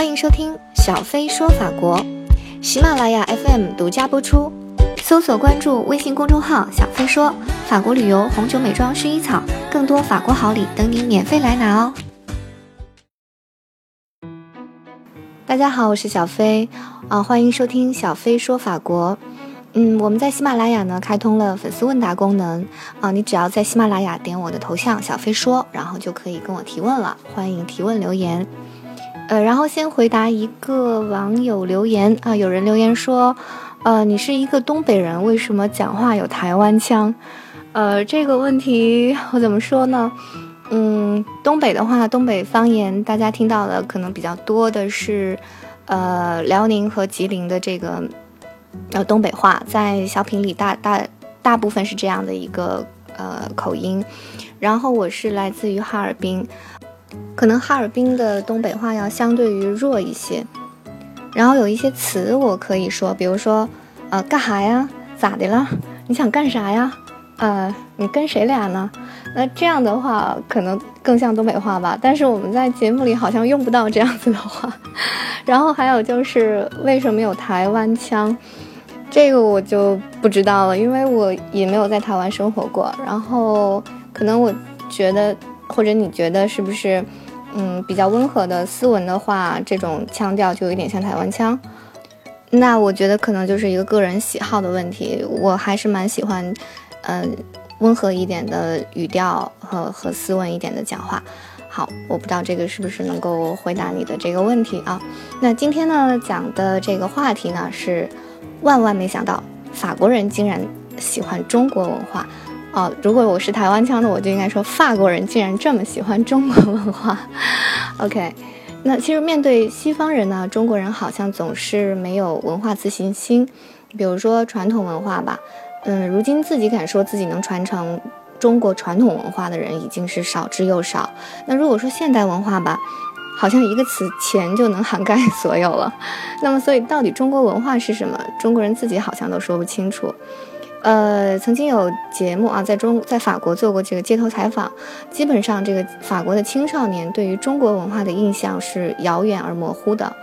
欢迎收听小飞说法国，喜马拉雅 FM 独家播出，搜索关注微信公众号“小飞说法国旅游、红酒、美妆、薰衣草”，更多法国好礼等你免费来拿哦！大家好，我是小飞啊，欢迎收听小飞说法国。嗯，我们在喜马拉雅呢开通了粉丝问答功能啊，你只要在喜马拉雅点我的头像“小飞说”，然后就可以跟我提问了，欢迎提问留言。呃，然后先回答一个网友留言啊，有人留言说，呃，你是一个东北人，为什么讲话有台湾腔？呃，这个问题我怎么说呢？嗯，东北的话，东北方言大家听到的可能比较多的是，呃，辽宁和吉林的这个呃东北话，在小品里大大大部分是这样的一个呃口音，然后我是来自于哈尔滨。可能哈尔滨的东北话要相对于弱一些，然后有一些词我可以说，比如说，呃，干啥呀？咋的了？你想干啥呀？呃，你跟谁俩呢？那这样的话可能更像东北话吧，但是我们在节目里好像用不到这样子的话。然后还有就是为什么有台湾腔，这个我就不知道了，因为我也没有在台湾生活过。然后可能我觉得。或者你觉得是不是，嗯，比较温和的斯文的话，这种腔调就有点像台湾腔？那我觉得可能就是一个个人喜好的问题。我还是蛮喜欢，嗯，温和一点的语调和和斯文一点的讲话。好，我不知道这个是不是能够回答你的这个问题啊？那今天呢讲的这个话题呢是，万万没想到法国人竟然喜欢中国文化。哦，如果我是台湾腔的，我就应该说法国人竟然这么喜欢中国文化。OK，那其实面对西方人呢，中国人好像总是没有文化自信心。比如说传统文化吧，嗯，如今自己敢说自己能传承中国传统文化的人已经是少之又少。那如果说现代文化吧，好像一个词“钱”就能涵盖 所有了。那么，所以到底中国文化是什么？中国人自己好像都说不清楚。呃，曾经有节目啊，在中在法国做过这个街头采访，基本上这个法国的青少年对于中国文化的印象是遥远而模糊的。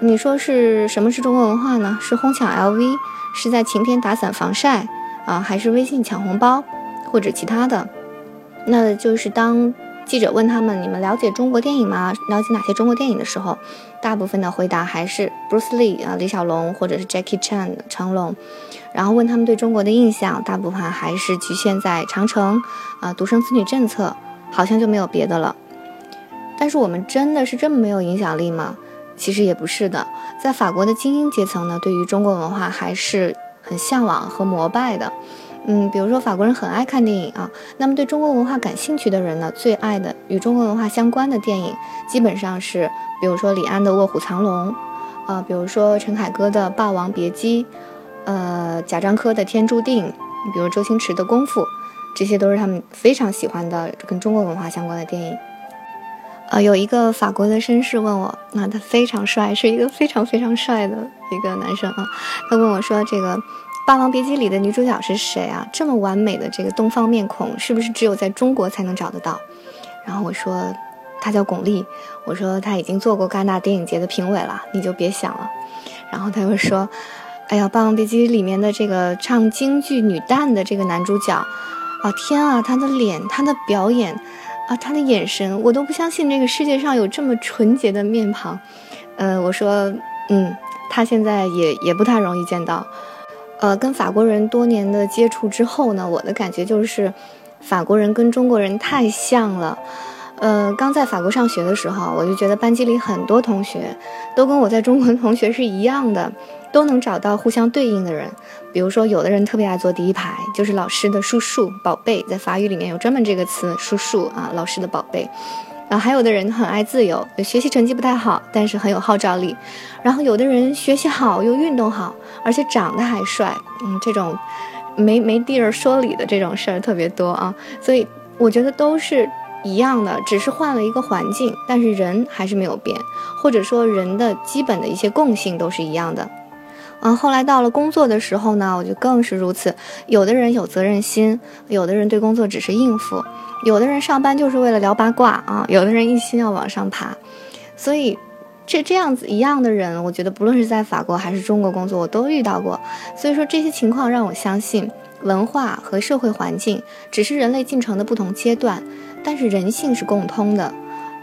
你说是什么是中国文化呢？是哄抢 LV，是在晴天打伞防晒啊，还是微信抢红包，或者其他的？那就是当。记者问他们：“你们了解中国电影吗？了解哪些中国电影的时候，大部分的回答还是 Bruce Lee 啊，李小龙，或者是 Jackie Chan 成龙。然后问他们对中国的印象，大部分还是局限在长城啊，独生子女政策，好像就没有别的了。但是我们真的是这么没有影响力吗？其实也不是的，在法国的精英阶层呢，对于中国文化还是很向往和膜拜的。”嗯，比如说法国人很爱看电影啊，那么对中国文化感兴趣的人呢，最爱的与中国文化相关的电影，基本上是，比如说李安的《卧虎藏龙》，啊，比如说陈凯歌的《霸王别姬》，呃，贾樟柯的《天注定》，比如周星驰的《功夫》，这些都是他们非常喜欢的跟中国文化相关的电影。呃，有一个法国的绅士问我，那他非常帅，是一个非常非常帅的一个男生啊，他问我说这个。《霸王别姬》里的女主角是谁啊？这么完美的这个东方面孔，是不是只有在中国才能找得到？然后我说，她叫巩俐。我说她已经做过戛纳电影节的评委了，你就别想了。然后他又说，哎呀，《霸王别姬》里面的这个唱京剧女旦的这个男主角，啊天啊，他的脸，他的表演，啊他的眼神，我都不相信这个世界上有这么纯洁的面庞。呃，我说，嗯，他现在也也不太容易见到。呃，跟法国人多年的接触之后呢，我的感觉就是，法国人跟中国人太像了。呃，刚在法国上学的时候，我就觉得班级里很多同学都跟我在中国的同学是一样的，都能找到互相对应的人。比如说，有的人特别爱坐第一排，就是老师的叔叔、宝贝，在法语里面有专门这个词“叔叔”啊，老师的宝贝。然后还有的人很爱自由，学习成绩不太好，但是很有号召力。然后有的人学习好又运动好，而且长得还帅，嗯，这种没没地儿说理的这种事儿特别多啊。所以我觉得都是一样的，只是换了一个环境，但是人还是没有变，或者说人的基本的一些共性都是一样的。嗯，后来到了工作的时候呢，我就更是如此。有的人有责任心，有的人对工作只是应付，有的人上班就是为了聊八卦啊，有的人一心要往上爬。所以，这这样子一样的人，我觉得不论是在法国还是中国工作，我都遇到过。所以说这些情况让我相信，文化和社会环境只是人类进程的不同阶段，但是人性是共通的。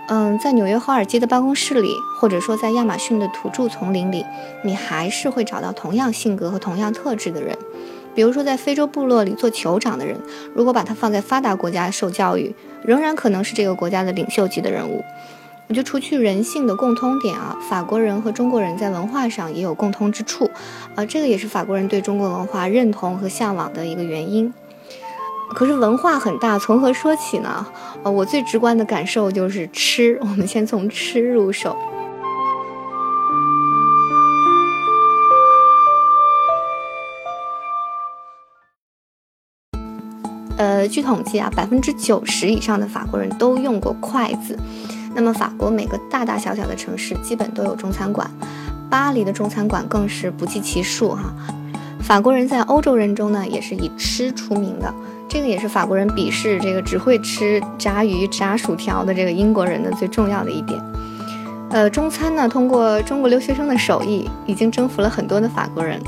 嗯，在纽约华尔街的办公室里，或者说在亚马逊的土著丛林里，你还是会找到同样性格和同样特质的人。比如说，在非洲部落里做酋长的人，如果把他放在发达国家受教育，仍然可能是这个国家的领袖级的人物。我就除去人性的共通点啊，法国人和中国人在文化上也有共通之处，啊，这个也是法国人对中国文化认同和向往的一个原因。可是文化很大，从何说起呢？呃，我最直观的感受就是吃。我们先从吃入手。呃，据统计啊，百分之九十以上的法国人都用过筷子。那么，法国每个大大小小的城市基本都有中餐馆，巴黎的中餐馆更是不计其数哈。法国人在欧洲人中呢，也是以吃出名的。这个也是法国人鄙视这个只会吃炸鱼、炸薯条的这个英国人的最重要的一点。呃，中餐呢，通过中国留学生的手艺，已经征服了很多的法国人。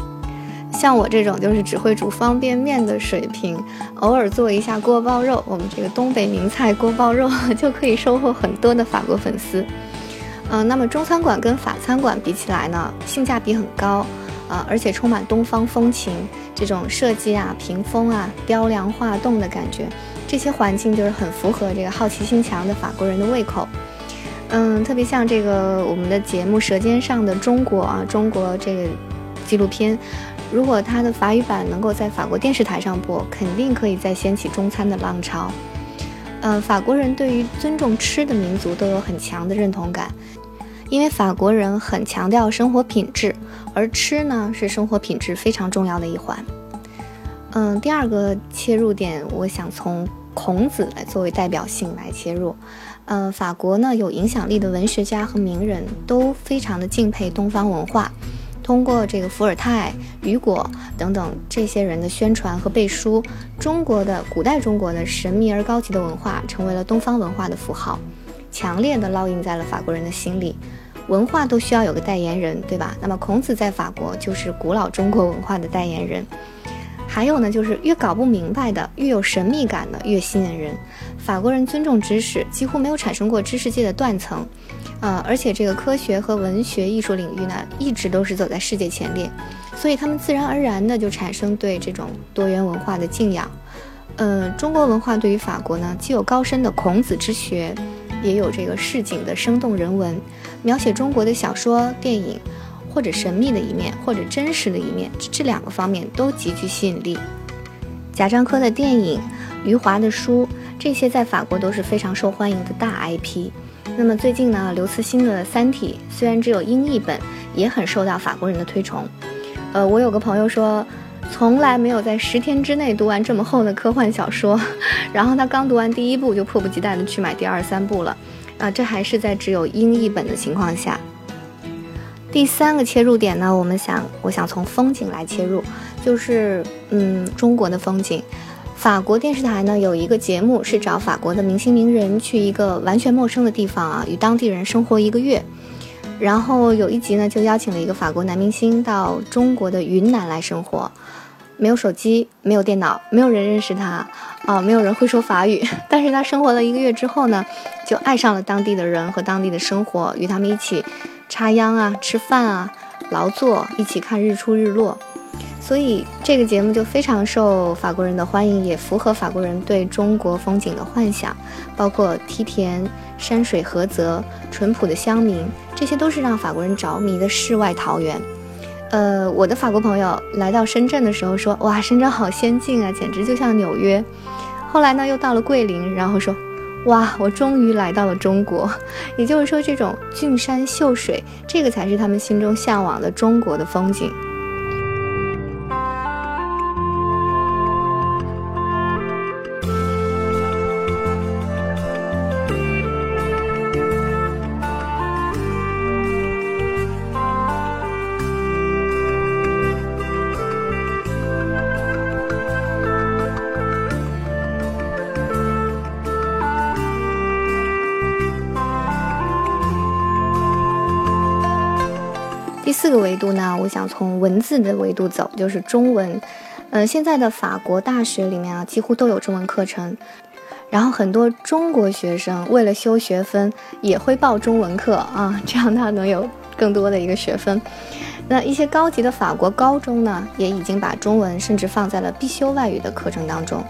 像我这种就是只会煮方便面的水平，偶尔做一下锅包肉，我们这个东北名菜锅包肉 就可以收获很多的法国粉丝。嗯，那么中餐馆跟法餐馆比起来呢，性价比很高。啊，而且充满东方风情，这种设计啊、屏风啊、雕梁画栋的感觉，这些环境就是很符合这个好奇心强的法国人的胃口。嗯，特别像这个我们的节目《舌尖上的中国》啊，中国这个纪录片，如果它的法语版能够在法国电视台上播，肯定可以再掀起中餐的浪潮。嗯，法国人对于尊重吃的民族都有很强的认同感。因为法国人很强调生活品质，而吃呢是生活品质非常重要的一环。嗯，第二个切入点，我想从孔子来作为代表性来切入。呃，法国呢有影响力的文学家和名人都非常的敬佩东方文化，通过这个伏尔泰、雨果等等这些人的宣传和背书，中国的古代中国的神秘而高级的文化成为了东方文化的符号。强烈的烙印在了法国人的心里，文化都需要有个代言人，对吧？那么孔子在法国就是古老中国文化的代言人。还有呢，就是越搞不明白的，越有神秘感的，越吸引人。法国人尊重知识，几乎没有产生过知识界的断层，呃，而且这个科学和文学艺术领域呢，一直都是走在世界前列，所以他们自然而然的就产生对这种多元文化的敬仰。呃，中国文化对于法国呢，既有高深的孔子之学。也有这个市井的生动人文，描写中国的小说、电影，或者神秘的一面，或者真实的一面，这两个方面都极具吸引力。贾樟柯的电影、余华的书，这些在法国都是非常受欢迎的大 IP。那么最近呢，刘慈欣的《三体》虽然只有英译本，也很受到法国人的推崇。呃，我有个朋友说。从来没有在十天之内读完这么厚的科幻小说，然后他刚读完第一部就迫不及待的去买第二三部了，啊，这还是在只有英译本的情况下。第三个切入点呢，我们想，我想从风景来切入，就是嗯，中国的风景。法国电视台呢有一个节目是找法国的明星名人去一个完全陌生的地方啊，与当地人生活一个月。然后有一集呢，就邀请了一个法国男明星到中国的云南来生活，没有手机，没有电脑，没有人认识他，啊，没有人会说法语。但是他生活了一个月之后呢，就爱上了当地的人和当地的生活，与他们一起插秧啊、吃饭啊、劳作，一起看日出日落。所以这个节目就非常受法国人的欢迎，也符合法国人对中国风景的幻想，包括梯田、山水、河泽、淳朴的乡民，这些都是让法国人着迷的世外桃源。呃，我的法国朋友来到深圳的时候说：“哇，深圳好先进啊，简直就像纽约。”后来呢，又到了桂林，然后说：“哇，我终于来到了中国。”也就是说，这种俊山秀水，这个才是他们心中向往的中国的风景。四个维度呢，我想从文字的维度走，就是中文。嗯，现在的法国大学里面啊，几乎都有中文课程。然后很多中国学生为了修学分，也会报中文课啊，这样他能有更多的一个学分。那一些高级的法国高中呢，也已经把中文甚至放在了必修外语的课程当中。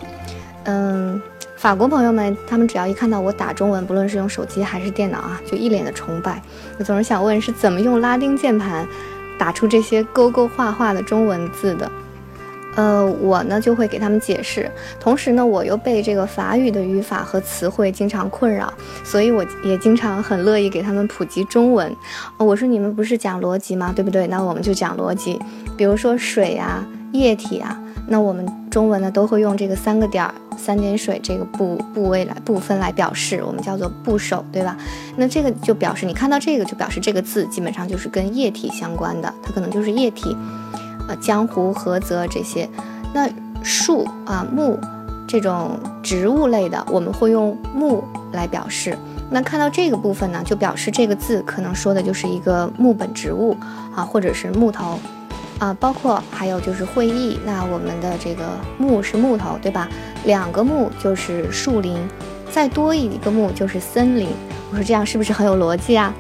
嗯，法国朋友们，他们只要一看到我打中文，不论是用手机还是电脑啊，就一脸的崇拜。我总是想问，是怎么用拉丁键盘打出这些勾勾画画的中文字的？呃，我呢就会给他们解释，同时呢，我又被这个法语的语法和词汇经常困扰，所以我也经常很乐意给他们普及中文。我说你们不是讲逻辑吗？对不对？那我们就讲逻辑。比如说水啊、液体啊，那我们中文呢都会用这个三个点儿、三点水这个部部位来部分来表示，我们叫做部首，对吧？那这个就表示你看到这个就表示这个字基本上就是跟液体相关的，它可能就是液体。呃，江湖、菏泽这些，那树啊、木这种植物类的，我们会用木来表示。那看到这个部分呢，就表示这个字可能说的就是一个木本植物啊，或者是木头啊。包括还有就是会议，那我们的这个木是木头，对吧？两个木就是树林，再多一个木就是森林。我说这样是不是很有逻辑啊？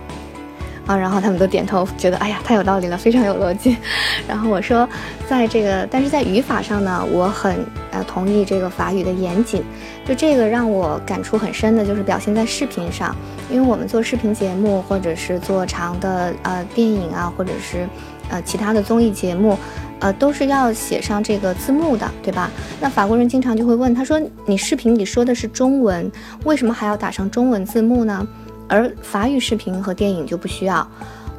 啊，然后他们都点头，觉得哎呀，太有道理了，非常有逻辑。然后我说，在这个，但是在语法上呢，我很呃同意这个法语的严谨。就这个让我感触很深的，就是表现在视频上，因为我们做视频节目，或者是做长的呃电影啊，或者是呃其他的综艺节目，呃都是要写上这个字幕的，对吧？那法国人经常就会问，他说你视频里说的是中文，为什么还要打上中文字幕呢？而法语视频和电影就不需要，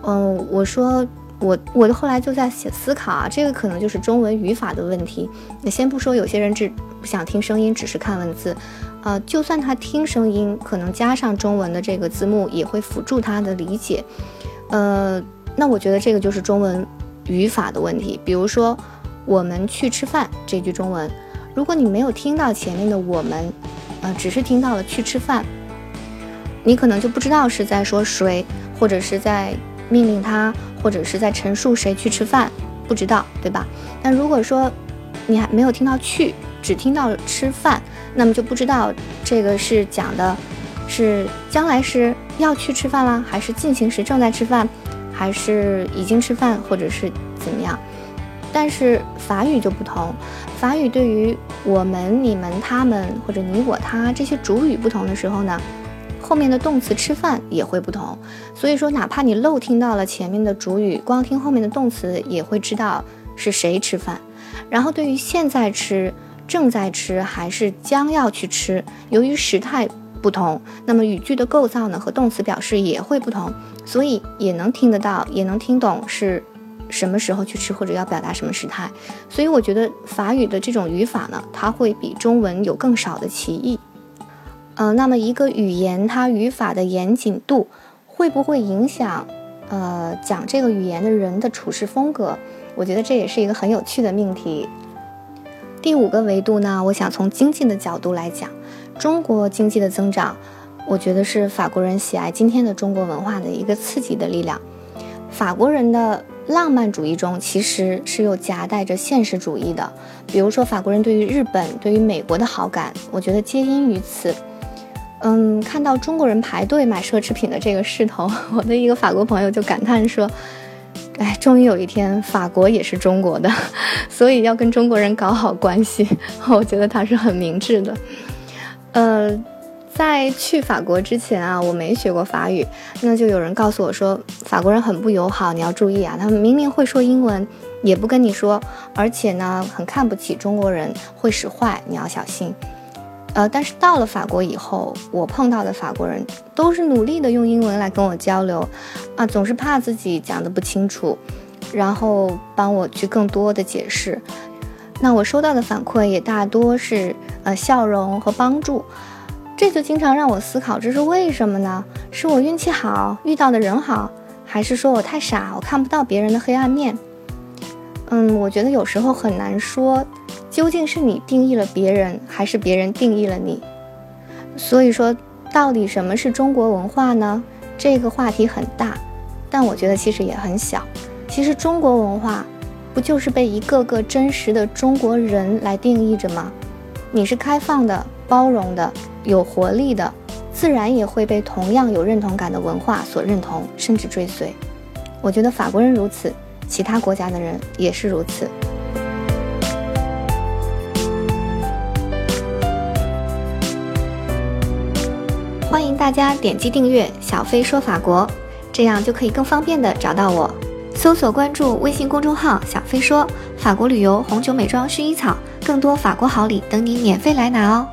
嗯，我说我我后来就在写思考啊，这个可能就是中文语法的问题。那先不说有些人只想听声音，只是看文字，呃，就算他听声音，可能加上中文的这个字幕也会辅助他的理解。呃，那我觉得这个就是中文语法的问题。比如说我们去吃饭这句中文，如果你没有听到前面的我们，呃，只是听到了去吃饭。你可能就不知道是在说谁，或者是在命令他，或者是在陈述谁去吃饭，不知道，对吧？但如果说你还没有听到去，只听到吃饭，那么就不知道这个是讲的，是将来时要去吃饭啦，还是进行时正在吃饭，还是已经吃饭，或者是怎么样？但是法语就不同，法语对于我们、你们、他们，或者你、我、他这些主语不同的时候呢？后面的动词吃饭也会不同，所以说哪怕你漏听到了前面的主语，光听后面的动词也会知道是谁吃饭。然后对于现在吃、正在吃还是将要去吃，由于时态不同，那么语句的构造呢和动词表示也会不同，所以也能听得到，也能听懂是什么时候去吃或者要表达什么时态。所以我觉得法语的这种语法呢，它会比中文有更少的歧义。呃，那么一个语言它语法的严谨度会不会影响呃讲这个语言的人的处事风格？我觉得这也是一个很有趣的命题。第五个维度呢，我想从经济的角度来讲，中国经济的增长，我觉得是法国人喜爱今天的中国文化的一个刺激的力量。法国人的浪漫主义中其实是有夹带着现实主义的，比如说法国人对于日本、对于美国的好感，我觉得皆因于此。嗯，看到中国人排队买奢侈品的这个势头，我的一个法国朋友就感叹说：“哎，终于有一天法国也是中国的，所以要跟中国人搞好关系。”我觉得他是很明智的。呃，在去法国之前啊，我没学过法语，那就有人告诉我说，法国人很不友好，你要注意啊，他们明明会说英文，也不跟你说，而且呢，很看不起中国人，会使坏，你要小心。呃，但是到了法国以后，我碰到的法国人都是努力的用英文来跟我交流，啊，总是怕自己讲的不清楚，然后帮我去更多的解释。那我收到的反馈也大多是呃笑容和帮助，这就经常让我思考，这是为什么呢？是我运气好，遇到的人好，还是说我太傻，我看不到别人的黑暗面？嗯，我觉得有时候很难说。究竟是你定义了别人，还是别人定义了你？所以说，到底什么是中国文化呢？这个话题很大，但我觉得其实也很小。其实中国文化，不就是被一个个真实的中国人来定义着吗？你是开放的、包容的、有活力的，自然也会被同样有认同感的文化所认同，甚至追随。我觉得法国人如此，其他国家的人也是如此。欢迎大家点击订阅“小飞说法国”，这样就可以更方便的找到我。搜索关注微信公众号“小飞说法国旅游、红酒、美妆、薰衣草”，更多法国好礼等你免费来拿哦。